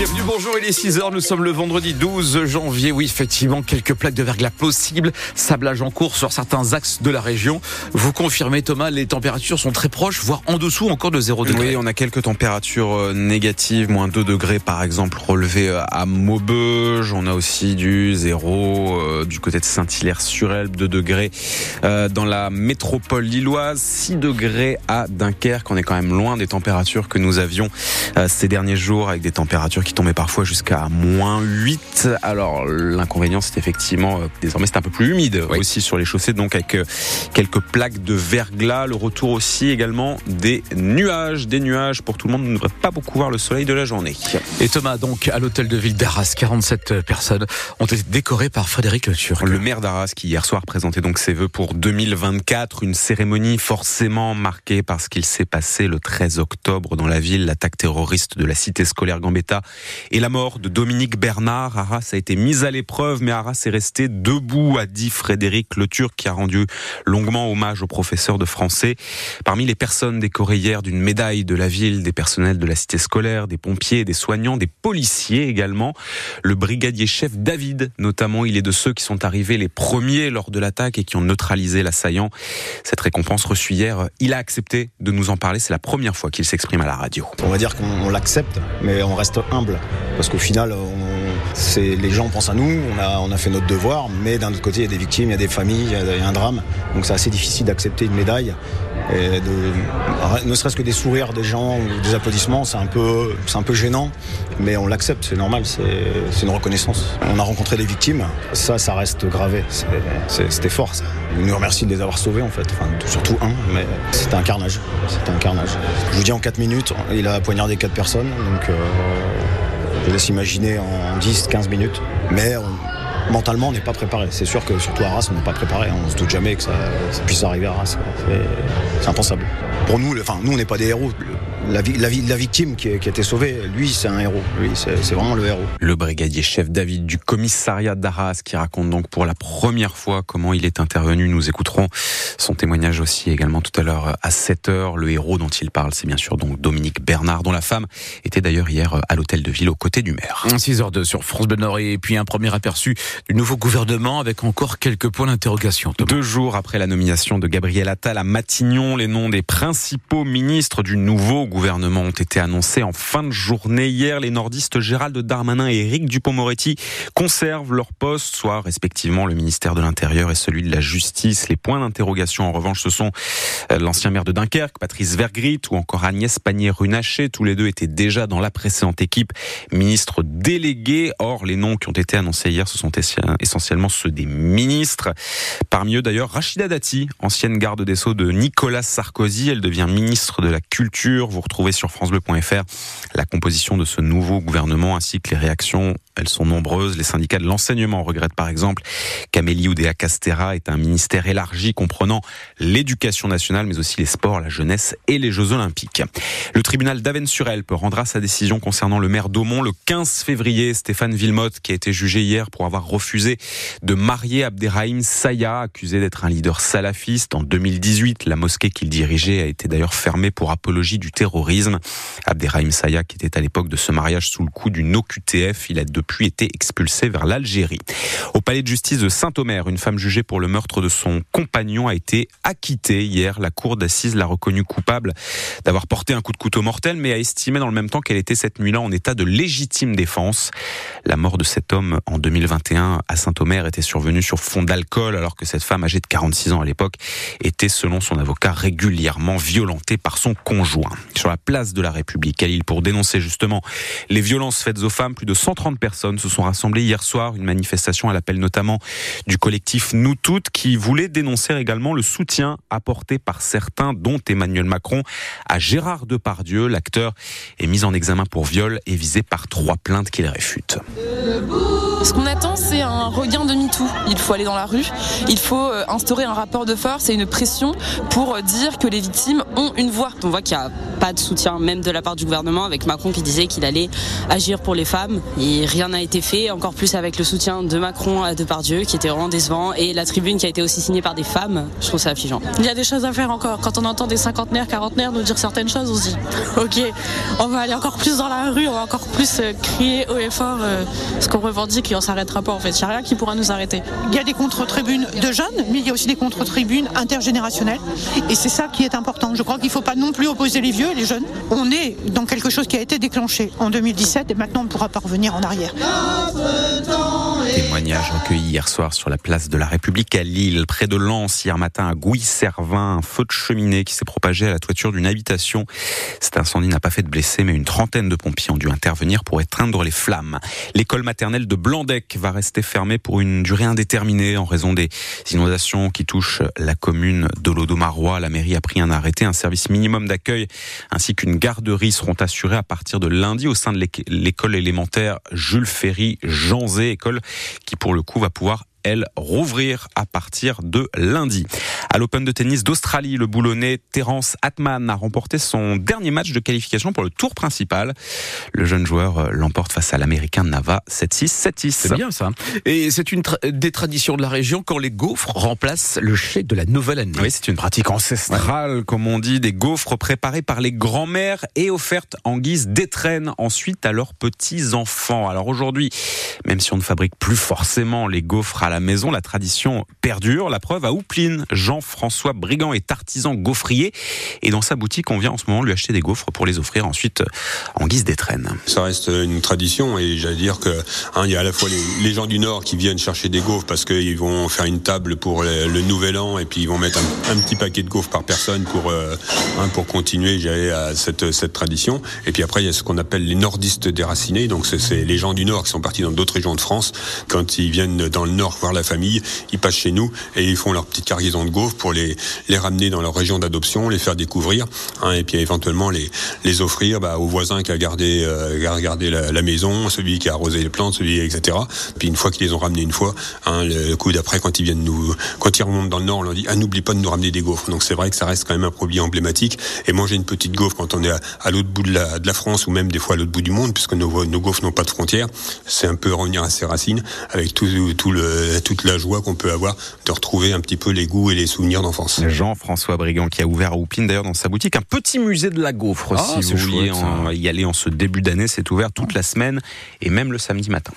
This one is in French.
Bienvenue, bonjour, il est 6h, nous sommes le vendredi 12 janvier. Oui, effectivement, quelques plaques de verglas possibles, sablage en cours sur certains axes de la région. Vous confirmez Thomas, les températures sont très proches, voire en dessous encore de 0 degré. Oui, on a quelques températures euh, négatives, moins 2 degrés par exemple relevées euh, à Maubeuge. On a aussi du 0 euh, du côté de Saint-Hilaire-sur-Elbe, 2 degrés dans la métropole lilloise, 6 degrés à Dunkerque. On est quand même loin des températures que nous avions ces derniers jours avec des températures qui tombaient parfois jusqu'à moins 8. Alors l'inconvénient c'est effectivement désormais c'est un peu plus humide aussi sur les chaussées donc avec quelques plaques de verglas, le retour aussi également des nuages, des nuages pour tout le monde, ne devrait pas beaucoup voir le soleil de la journée. Et Thomas, donc à l'hôtel de ville d'Arras, 47 personnes ont été décorées par Frédéric Le Turc. Le maire d'Arras qui hier soir présentait donc ses vœux pour 2024, une cérémonie forcément marquée par ce qu'il s'est passé le 13 octobre dans la ville, l'attaque terroriste de la cité scolaire Gambetta et la mort de Dominique Bernard. Arras a été mise à l'épreuve, mais Arras est resté debout, a dit Frédéric Le Turc qui a rendu longuement hommage au professeur de français. Parmi les personnes décorées hier d'une médaille de la ville, des personnels de la cité scolaire, des pompiers, des soignants, des policiers également. Le brigadier chef David, notamment, il est de ceux qui sont arrivés les premiers lors de l'attaque et qui ont neutralisé l'assaillant. Cette récompense reçue hier, il a accepté de nous en parler. C'est la première fois qu'il s'exprime à la radio. On va dire qu'on l'accepte, mais on reste humble. Parce qu'au final, les gens pensent à nous, on a, fait notre devoir, mais d'un autre côté, il y a des victimes, il y a des familles, il y a un drame. Donc c'est assez difficile d'accepter une médaille. Ne serait-ce que des sourires des gens ou des applaudissements, c'est un peu, gênant, mais on l'accepte, c'est normal, c'est une reconnaissance. On a rencontré des victimes, ça, ça reste gravé, c'était fort. Ça. On nous remercie de les avoir sauvés en fait, surtout un, mais c'était un carnage, c'était un carnage. Je vous dis en 4 minutes, il a poignardé 4 personnes, donc euh, je laisse imaginer en 10-15 minutes, mais mentalement, on n'est pas préparé. C'est sûr que surtout à Arras, on n'est pas préparé. On se doute jamais que ça, puisse arriver à Arras. C'est impensable. Pour nous, enfin, nous, on n'est pas des héros la, la, victime qui a, été sauvée, lui, c'est un héros. Lui, c'est vraiment le héros. Le brigadier chef David du commissariat d'Arras qui raconte donc pour la première fois comment il est intervenu. Nous écouterons son témoignage aussi également tout à l'heure à 7 heures. Le héros dont il parle, c'est bien sûr donc Dominique Bernard, dont la femme était d'ailleurs hier à l'hôtel de ville aux côtés du maire. 6h02 sur France Bleu Nord et puis un premier aperçu du nouveau gouvernement avec encore quelques points d'interrogation. Deux jours après la nomination de Gabriel Attal à Matignon, les noms des principaux ministres du nouveau gouvernement ont été annoncés en fin de journée. Hier, les nordistes Gérald Darmanin et Éric Dupont-Moretti conservent leurs postes, soit respectivement le ministère de l'Intérieur et celui de la Justice. Les points d'interrogation, en revanche, ce sont euh, l'ancien maire de Dunkerque, Patrice Vergrit, ou encore Agnès Pannier-Runacher. Tous les deux étaient déjà dans la précédente équipe ministre délégué. Or, les noms qui ont été annoncés hier, ce sont essentiellement ceux des ministres. Parmi eux, d'ailleurs, Rachida Dati, ancienne garde des Sceaux de Nicolas Sarkozy. Elle devient ministre de la Culture. Vous retrouvez sur francebleu.fr la composition de ce nouveau gouvernement ainsi que les réactions. Elles sont nombreuses. Les syndicats de l'enseignement regrettent par exemple qu'Amélie Oudéa Castera est un ministère élargi comprenant l'éducation nationale mais aussi les sports, la jeunesse et les Jeux Olympiques. Le tribunal d'Avennes-sur-Elpe rendra sa décision concernant le maire d'Aumont le 15 février. Stéphane Villemotte qui a été jugé hier pour avoir refusé de marier Abderrahim Saya, accusé d'être un leader salafiste. En 2018, la mosquée qu'il dirigeait a été d'ailleurs fermée pour apologie du terrorisme. Abderrahim Saya, qui était à l'époque de ce mariage sous le coup d'une OQTF, il a depuis été expulsé vers l'Algérie. Au palais de justice de Saint-Omer, une femme jugée pour le meurtre de son compagnon a été acquittée hier. La cour d'assises l'a reconnue coupable d'avoir porté un coup de couteau mortel, mais a estimé dans le même temps qu'elle était cette nuit-là en état de légitime défense. La mort de cet homme en 2021 à Saint-Omer était survenue sur fond d'alcool, alors que cette femme âgée de 46 ans à l'époque était, selon son avocat, régulièrement violentée par son conjoint sur la place de la République à Lille pour dénoncer justement les violences faites aux femmes. Plus de 130 personnes se sont rassemblées hier soir. Une manifestation à l'appel notamment du collectif Nous Toutes qui voulait dénoncer également le soutien apporté par certains, dont Emmanuel Macron, à Gérard Depardieu. L'acteur est mis en examen pour viol et visé par trois plaintes qu'il réfute. Ce qu'on attend, c'est un regain de MeToo. Il faut aller dans la rue, il faut euh, instaurer un rapport de force et une pression pour dire que les victimes ont une voix. On voit qu'il y a pas de soutien même de la part du gouvernement avec Macron qui disait qu'il allait agir pour les femmes et rien n'a été fait, encore plus avec le soutien de Macron à Depardieu qui était vraiment décevant et la tribune qui a été aussi signée par des femmes, je trouve ça affligeant. Il y a des choses à faire encore. Quand on entend des cinquantenaires, quarantenaires nous dire certaines choses, on se dit ok, on va aller encore plus dans la rue, on va encore plus euh, crier haut et fort euh, ce qu'on revendique et on s'arrêtera pas en fait. Il n'y a rien qui pourra nous arrêter. Il y a des contre-tribunes de jeunes, mais il y a aussi des contre-tribunes intergénérationnelles et c'est ça qui est important. Je crois qu'il ne faut pas non plus opposer les vieux les jeunes. On est dans quelque chose qui a été déclenché en 2017 et maintenant on ne pourra pas revenir en arrière. Témoignage recueilli hier soir sur la place de la République à Lille, près de Lens, hier matin à Gouy-Servin, un feu de cheminée qui s'est propagé à la toiture d'une habitation. Cet incendie n'a pas fait de blessés, mais une trentaine de pompiers ont dû intervenir pour éteindre les flammes. L'école maternelle de Blandec va rester fermée pour une durée indéterminée en raison des inondations qui touchent la commune de l'Odomarois. La mairie a pris un arrêté, un service minimum d'accueil ainsi qu'une garderie seront assurés à partir de lundi au sein de l'école élémentaire Jules Ferry Janzé, école qui pour le coup va pouvoir elle, rouvrir à partir de lundi. À l'Open de tennis d'Australie, le boulonnais Terence Atman a remporté son dernier match de qualification pour le tour principal. Le jeune joueur euh, l'emporte face à l'américain Nava 7-6, 7-6. C'est bien ça. Et c'est une des traditions de la région quand les gaufres remplacent le chèque de la nouvelle année. Oui, c'est une pratique ancestrale, comme on dit, des gaufres préparées par les grands-mères et offertes en guise d'étrennes ensuite à leurs petits-enfants. Alors aujourd'hui, même si on ne fabrique plus forcément les gaufres à la maison, la tradition perdure. La preuve à Oupline, Jean-François Brigand est artisan gaufrier et dans sa boutique, on vient en ce moment lui acheter des gaufres pour les offrir ensuite en guise d'étrennes. Ça reste une tradition et j'allais dire que hein, il y a à la fois les, gens du Nord qui viennent chercher des gaufres parce qu'ils vont faire une table pour le, Nouvel An et puis ils vont mettre un, petit paquet de gaufres par personne pour euh, hein, pour continuer à cette cette tradition. Et puis après il y a ce qu'on appelle les nordistes déracinés, donc c'est les gens du Nord qui sont partis dans d'autres régions de France quand ils viennent dans le Nord voir la famille, ils passent chez nous et ils font leur petite cargaison de gaufres pour les, ramener dans leur région d'adoption, les faire découvrir, hein, et puis éventuellement les, offrir bah, aux voisins qui a gardé, euh, la, la, maison, celui qui a arrosé les plantes, celui, etc. Puis une fois qu'ils les ont ramenés une fois, hein, le coup d'après, quand ils viennent nous, quand ils remontent dans le nord, on leur dit ah n'oublie pas de nous ramener des gaufres. Donc c'est vrai que ça reste quand même un produit emblématique. Et manger une petite gaufre quand on est à, l'autre bout de la, France ou même des fois à l'autre bout du monde, puisque nos, nos gaufres n'ont pas de frontières, c'est un peu revenir à ses racines avec tout le toute la joie qu'on peut avoir de retrouver un petit peu les goûts et les souvenirs d'enfance. Jean-François Brigand qui a ouvert à Oupine d'ailleurs dans sa boutique un petit musée de la gaufre. Ah, si vous vouliez y aller en ce début d'année, c'est ouvert toute la semaine et même le samedi matin.